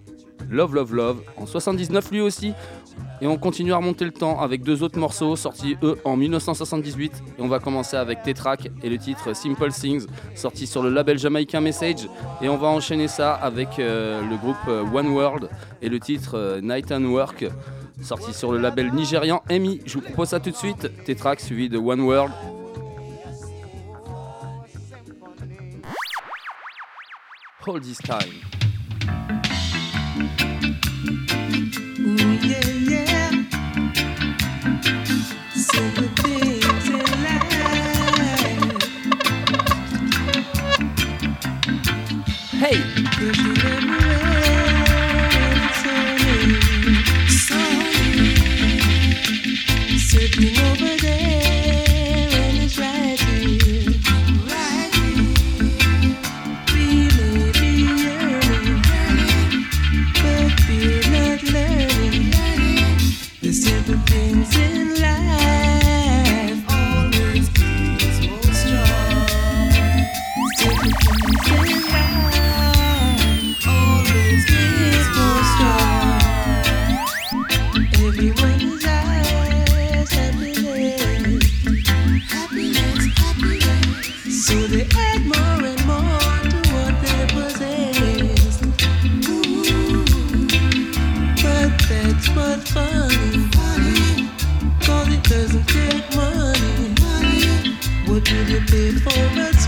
Love Love Love en 79 lui aussi et on continue à remonter le temps avec deux autres morceaux sortis eux en 1978 et on va commencer avec Tetrak et le titre Simple Things sorti sur le label jamaïcain Message et on va enchaîner ça avec euh, le groupe euh, One World et le titre euh, Night and Work sorti sur le label nigérian EMI. Je vous propose ça tout de suite, Tetrak suivi de One World. Hold this time. You pay for a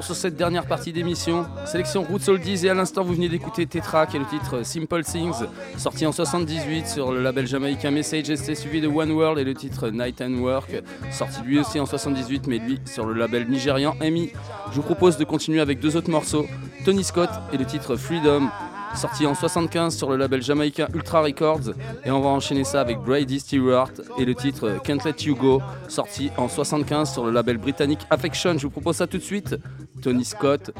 sur cette dernière partie d'émission. Sélection Roots Oldies et à l'instant vous venez d'écouter Tetra qui est le titre Simple Things, sorti en 78 sur le label jamaïcain Message ST suivi de One World et le titre Night and Work, sorti lui aussi en 78 mais lui sur le label nigérian EMI. Je vous propose de continuer avec deux autres morceaux, Tony Scott et le titre Freedom, sorti en 75 sur le label jamaïcain Ultra Records. Et on va enchaîner ça avec Brady Stewart et le titre Can't Let You Go sorti en 75 sur le label britannique Affection. Je vous propose ça tout de suite. Tony Scott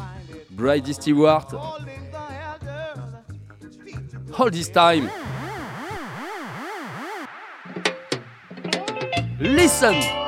Brady Stewart. All This Time. Listen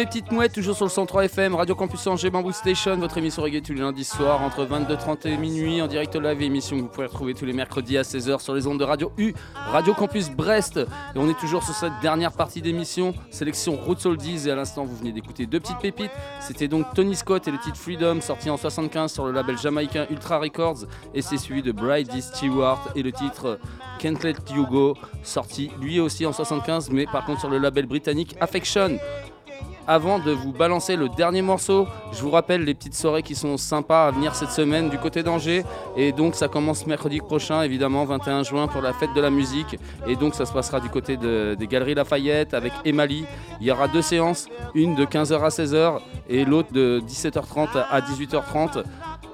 mes petites mouettes, toujours sur le 103 FM, Radio Campus Angers, Bamboo Station, votre émission reggae tous les lundis soirs entre 22h30 et minuit en direct live, émission que vous pouvez retrouver tous les mercredis à 16h sur les ondes de Radio U, Radio Campus Brest. Et on est toujours sur cette dernière partie d'émission, sélection Roots Oldies. Et à l'instant, vous venez d'écouter deux petites pépites. C'était donc Tony Scott et le titre Freedom, sorti en 75 sur le label jamaïcain Ultra Records. Et c'est suivi de Brady Stewart et le titre Can't Let You Go, sorti lui aussi en 75, mais par contre sur le label britannique Affection. Avant de vous balancer le dernier morceau, je vous rappelle les petites soirées qui sont sympas à venir cette semaine du côté d'Angers. Et donc ça commence mercredi prochain, évidemment, 21 juin pour la fête de la musique. Et donc ça se passera du côté de- des Galeries Lafayette avec Emali. Il y aura deux séances, une de 15h à 16h et l'autre de 17h30 à 18h30.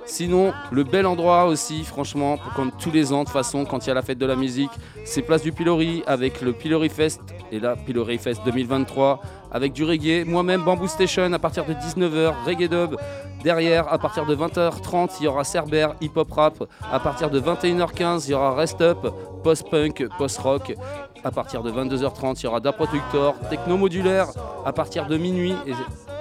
Sinon, le bel endroit aussi, franchement, comme tous les ans, de toute façon, quand il y a la fête de la musique, c'est Place du Pilori avec le Pilori Fest. Et là, Pilori Fest 2023 avec du reggae. Moi-même, Bamboo Station à partir de 19h, reggae dub. Derrière, à partir de 20h30, il y aura Cerber, hip-hop rap. À partir de 21h15, il y aura Rest Up, post-punk, post-rock. À partir de 22h30, il y aura Da Productor, techno modulaire. À partir de minuit,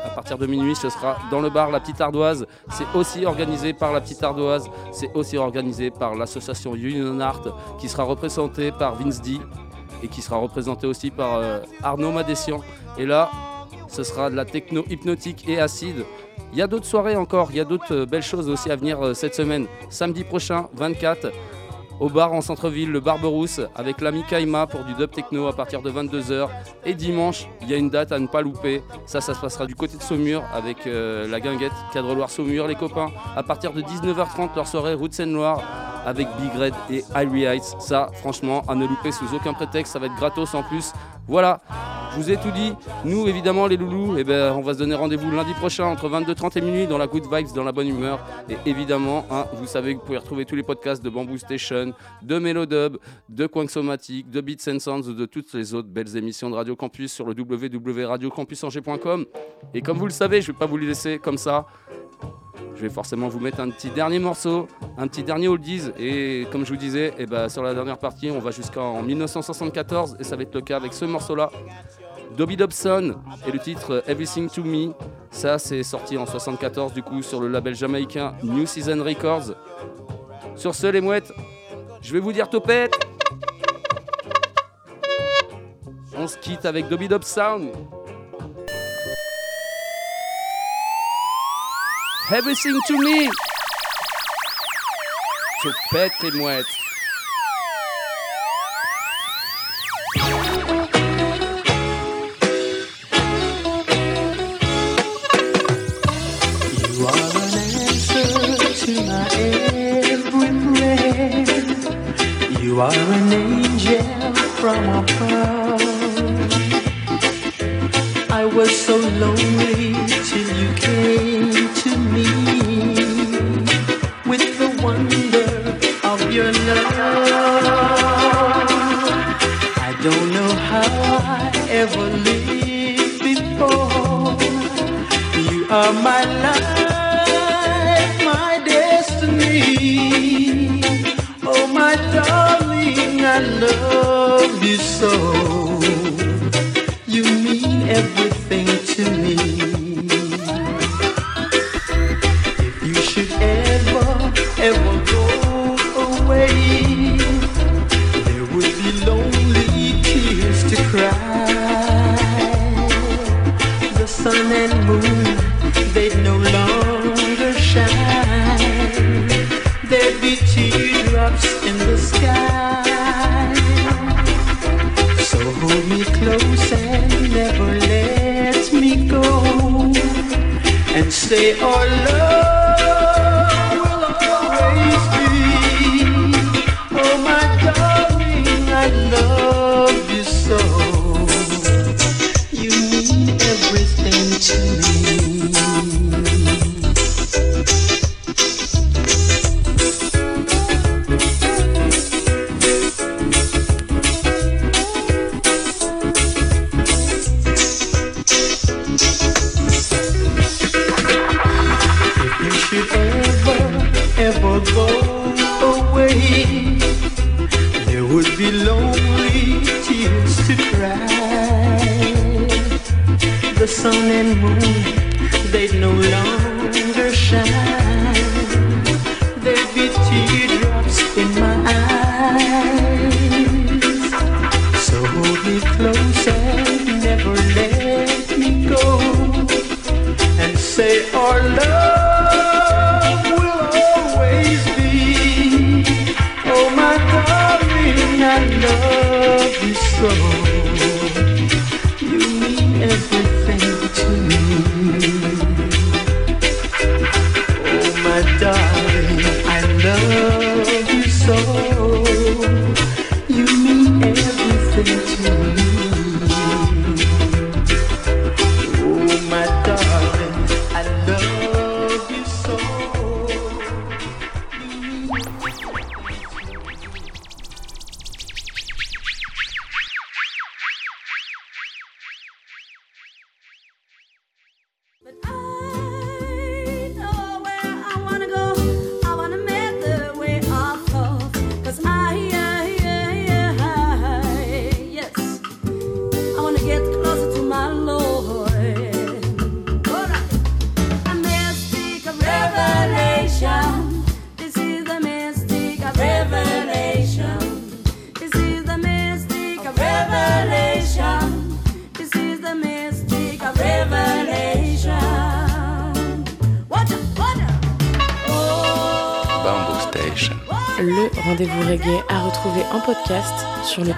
à partir de minuit, ce sera dans le bar La Petite Ardoise. C'est aussi organisé par La Petite Ardoise. C'est aussi organisé par l'association Union Art, qui sera représentée par Vince D et qui sera représenté aussi par euh, Arnaud Madessian. Et là, ce sera de la techno hypnotique et acide. Il y a d'autres soirées encore, il y a d'autres euh, belles choses aussi à venir euh, cette semaine. Samedi prochain, 24, au bar en centre-ville, le Barberousse, avec l'ami Kaima pour du dub techno à partir de 22h. Et dimanche, il y a une date à ne pas louper. Ça, ça se passera du côté de Saumur avec euh, la guinguette Cadre Loire Saumur, les copains. À partir de 19h30, leur soirée Route Seine-Loire avec Big Red et Irie Heights. Ça, franchement, à ne louper sous aucun prétexte, ça va être gratos en plus. Voilà, je vous ai tout dit. Nous, évidemment, les loulous, eh ben, on va se donner rendez-vous lundi prochain entre 22h30 et minuit dans la good vibes, dans la bonne humeur. Et évidemment, hein, vous savez que vous pouvez retrouver tous les podcasts de Bamboo Station, de Melodub, de Quanksomatic, de Beats and Sounds, de toutes les autres belles émissions de Radio Campus sur le www.radiocampusangers.com. Et comme vous le savez, je ne vais pas vous les laisser comme ça. Je vais forcément vous mettre un petit dernier morceau, un petit dernier oldies. Et comme je vous disais, eh ben, sur la dernière partie, on va jusqu'en 1974. Et ça va être le cas avec ce morceau-là. Dobby Dobson et le titre Everything to Me. Ça, c'est sorti en 74 du coup sur le label jamaïcain New Season Records. Sur ce, les mouettes, je vais vous dire topette. On se quitte avec Dobby Dobson. Everything to me. Topette, les mouettes. From above. I was so lonely till you came